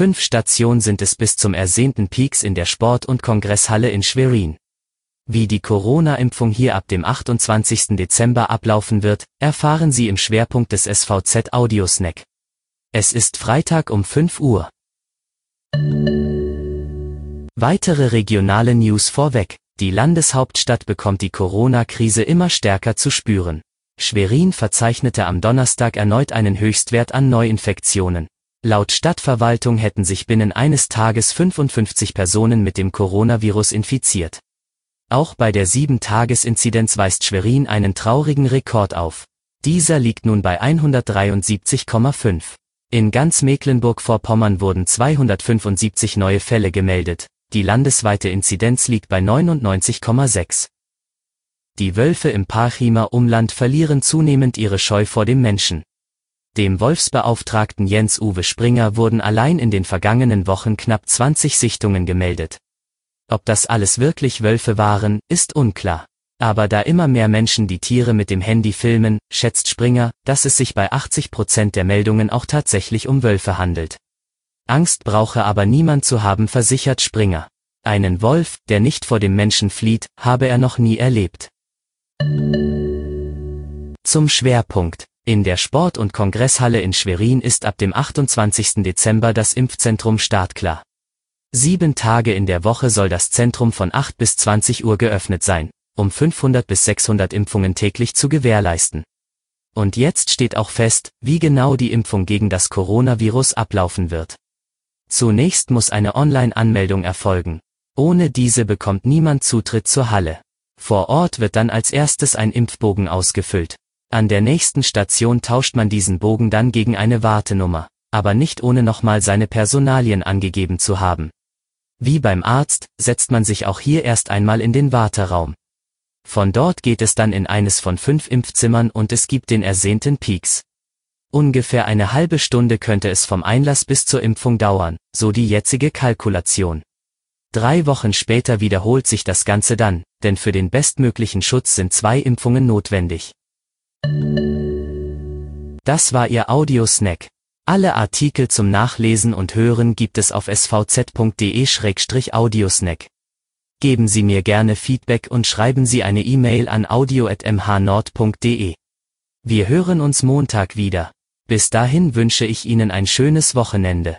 Fünf Stationen sind es bis zum ersehnten Peaks in der Sport- und Kongresshalle in Schwerin. Wie die Corona-Impfung hier ab dem 28. Dezember ablaufen wird, erfahren Sie im Schwerpunkt des SVZ Audiosnack. Es ist Freitag um 5 Uhr. Weitere regionale News vorweg. Die Landeshauptstadt bekommt die Corona-Krise immer stärker zu spüren. Schwerin verzeichnete am Donnerstag erneut einen Höchstwert an Neuinfektionen. Laut Stadtverwaltung hätten sich binnen eines Tages 55 Personen mit dem Coronavirus infiziert. Auch bei der 7-Tages-Inzidenz weist Schwerin einen traurigen Rekord auf. Dieser liegt nun bei 173,5. In ganz Mecklenburg-Vorpommern wurden 275 neue Fälle gemeldet, die landesweite Inzidenz liegt bei 99,6. Die Wölfe im Parchimer Umland verlieren zunehmend ihre Scheu vor dem Menschen. Dem Wolfsbeauftragten Jens-Uwe Springer wurden allein in den vergangenen Wochen knapp 20 Sichtungen gemeldet. Ob das alles wirklich Wölfe waren, ist unklar. Aber da immer mehr Menschen die Tiere mit dem Handy filmen, schätzt Springer, dass es sich bei 80 Prozent der Meldungen auch tatsächlich um Wölfe handelt. Angst brauche aber niemand zu haben, versichert Springer. Einen Wolf, der nicht vor dem Menschen flieht, habe er noch nie erlebt. Zum Schwerpunkt. In der Sport- und Kongresshalle in Schwerin ist ab dem 28. Dezember das Impfzentrum startklar. Sieben Tage in der Woche soll das Zentrum von 8 bis 20 Uhr geöffnet sein, um 500 bis 600 Impfungen täglich zu gewährleisten. Und jetzt steht auch fest, wie genau die Impfung gegen das Coronavirus ablaufen wird. Zunächst muss eine Online-Anmeldung erfolgen. Ohne diese bekommt niemand Zutritt zur Halle. Vor Ort wird dann als erstes ein Impfbogen ausgefüllt. An der nächsten Station tauscht man diesen Bogen dann gegen eine Wartenummer, aber nicht ohne nochmal seine Personalien angegeben zu haben. Wie beim Arzt, setzt man sich auch hier erst einmal in den Warteraum. Von dort geht es dann in eines von fünf Impfzimmern und es gibt den ersehnten Peaks. Ungefähr eine halbe Stunde könnte es vom Einlass bis zur Impfung dauern, so die jetzige Kalkulation. Drei Wochen später wiederholt sich das Ganze dann, denn für den bestmöglichen Schutz sind zwei Impfungen notwendig. Das war Ihr Audiosnack. Alle Artikel zum Nachlesen und Hören gibt es auf svz.de-audiosnack. Geben Sie mir gerne Feedback und schreiben Sie eine E-Mail an audio.mhnord.de. Wir hören uns Montag wieder. Bis dahin wünsche ich Ihnen ein schönes Wochenende.